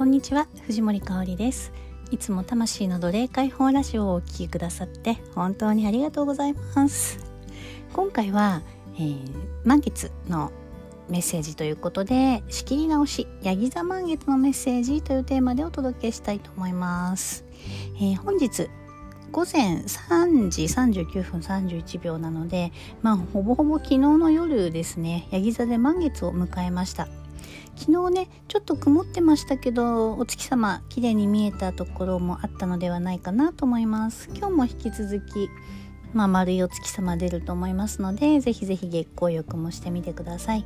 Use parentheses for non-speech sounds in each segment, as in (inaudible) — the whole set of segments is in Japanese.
こんにちは藤森香里です。いつも魂の奴隷解放ラジオをお聴きくださって本当にありがとうございます。今回は、えー、満月のメッセージということで仕切り直しヤギ座満月のメッセージというテーマでお届けしたいと思います、えー、本日午前3時39分31秒なので、まあ、ほぼほぼ昨日の夜ですね、ヤギ座で満月を迎えました。昨日ねちょっと曇ってましたけどお月様綺麗に見えたところもあったのではないかなと思います。今日も引き続きまあ、丸いお月様出ると思いますのでぜひぜひ月光浴もしてみてください。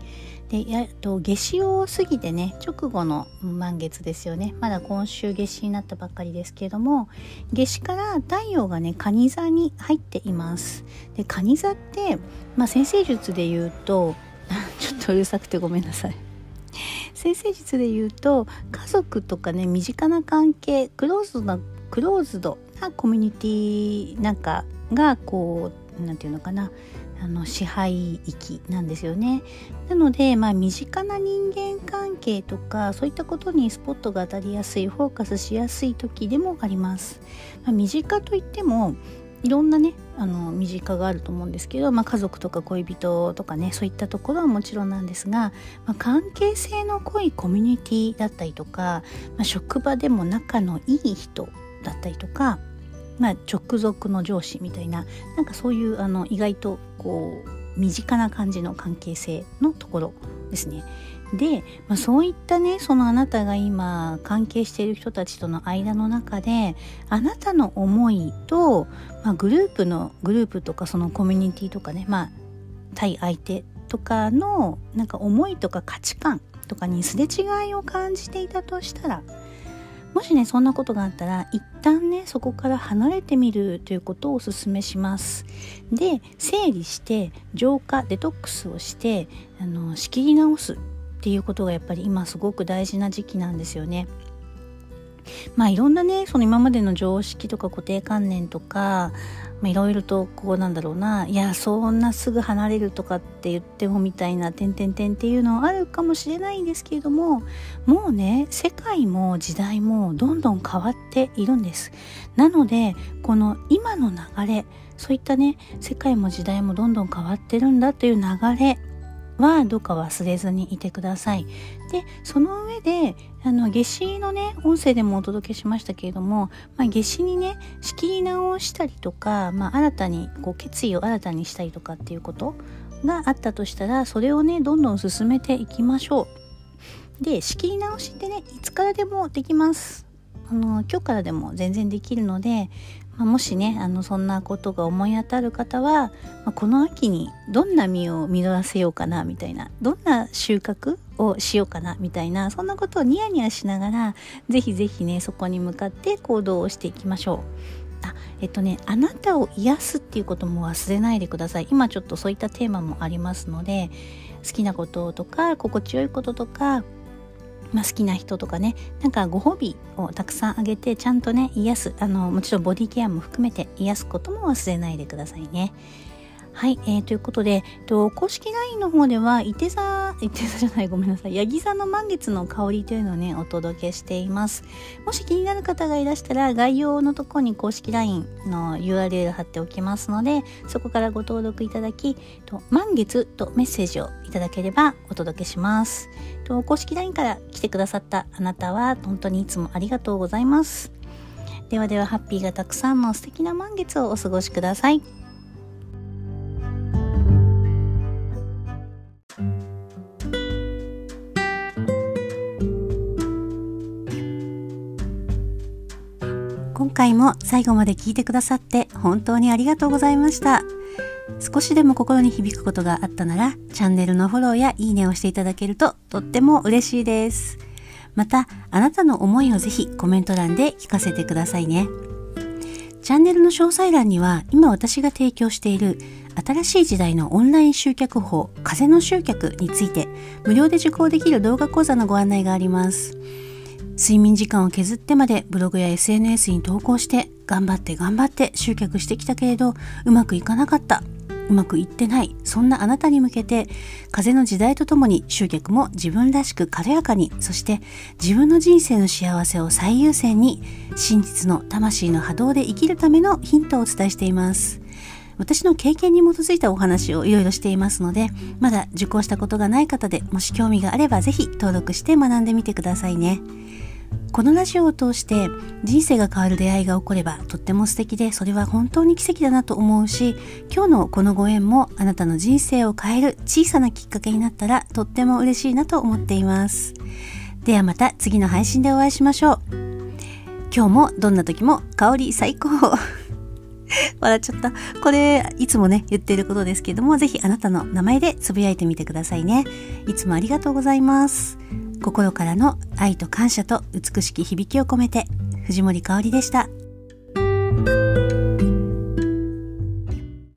でやと夏至を過ぎてね直後の満月ですよね。まだ今週夏至になったばっかりですけれども夏至から太陽がね蟹座に入っています。で蟹座って、まあ、先生術で言うと (laughs) ちょっとうるさくてごめんなさい。先生術で言うと家族とかね身近な関係クローズドなクローズドなコミュニティなんかがこう何て言うのかなあの支配域なんですよね。なので、まあ、身近な人間関係とかそういったことにスポットが当たりやすいフォーカスしやすい時でもあります。まあ、身近といってもいろんなねあの身近があると思うんですけど、まあ、家族とか恋人とかねそういったところはもちろんなんですが、まあ、関係性の濃いコミュニティだったりとか、まあ、職場でも仲のいい人だったりとか、まあ、直属の上司みたいななんかそういうあの意外とこう身近な感じの関係性のところですね。で、まあ、そういったねそのあなたが今関係している人たちとの間の中であなたの思いと、まあ、グループのグループとかそのコミュニティとかねまあ対相手とかのなんか思いとか価値観とかにすれ違いを感じていたとしたらもしねそんなことがあったら一旦ねそこから離れてみるということをお勧めします。で整理して浄化デトックスをしてあの仕切り直す。っていうことがやっぱり今すごく大事な時期なんですよね。まあいろんなねその今までの常識とか固定観念とか、まあ、いろいろとこうなんだろうないやそんなすぐ離れるとかって言ってもみたいな点々点っていうのはあるかもしれないんですけれどももうね世界も時代もどんどん変わっているんですなのでこの今の流れそういったね世界も時代もどんどん変わってるんだっていう流れはどうか忘れずにいてください。でその上であの夏至のね音声でもお届けしましたけれども、まあ、夏至にね仕切り直したりとか、まあ、新たにこう決意を新たにしたりとかっていうことがあったとしたらそれをねどんどん進めていきましょう。で仕切り直しってねいつからでもできます。あの今日からでも全然できるのでまあ、もしねあのそんなことが思い当たる方は、まあ、この秋にどんな実を実らせようかなみたいなどんな収穫をしようかなみたいなそんなことをニヤニヤしながらぜひぜひねそこに向かって行動をしていきましょう。あえっとねあなたを癒すっていうことも忘れないでください今ちょっとそういったテーマもありますので好きなこととか心地よいこととかまあ、好きな人とかねなんかご褒美をたくさんあげてちゃんとね癒すあのもちろんボディケアも含めて癒すことも忘れないでくださいね。はい、えー、ということで、えっと公式 LINE の方では、いて座、(laughs) いて座じゃない、ごめんなさい、ヤギ座の満月の香りというのをね、お届けしています。もし気になる方がいらしたら、概要のところに公式 LINE の URL 貼っておきますので、そこからご登録いただき、と満月とメッセージをいただければお届けします。と公式 LINE から来てくださったあなたは、本当にいつもありがとうございます。ではでは、ハッピーがたくさんの素敵な満月をお過ごしください。回も最後まで聞いてくださって本当にありがとうございました。少しでも心に響くことがあったなら、チャンネルのフォローやいいねをしていただけるととっても嬉しいです。また、あなたの思いをぜひコメント欄で聞かせてくださいね。チャンネルの詳細欄には今私が提供している新しい時代のオンライン集客法風の集客について無料で受講できる動画講座のご案内があります。睡眠時間を削ってまでブログや SNS に投稿して頑張って頑張って集客してきたけれどうまくいかなかった。うまくいってない。そんなあなたに向けて風の時代とともに集客も自分らしく軽やかにそして自分の人生の幸せを最優先に真実の魂の波動で生きるためのヒントをお伝えしています。私の経験に基づいたお話をいろいろしていますのでまだ受講したことがない方でもし興味があれば是非登録して学んでみてくださいね。このラジオを通して人生が変わる出会いが起こればとっても素敵でそれは本当に奇跡だなと思うし今日のこのご縁もあなたの人生を変える小さなきっかけになったらとっても嬉しいなと思っていますではまた次の配信でお会いしましょう今日もどんな時も香り最高 (laughs) 笑っちゃった。これ、いつもね、言ってることですけども、ぜひあなたの名前でつぶやいてみてくださいね。いつもありがとうございます。心からの愛と感謝と美しき響きを込めて藤森香織でした。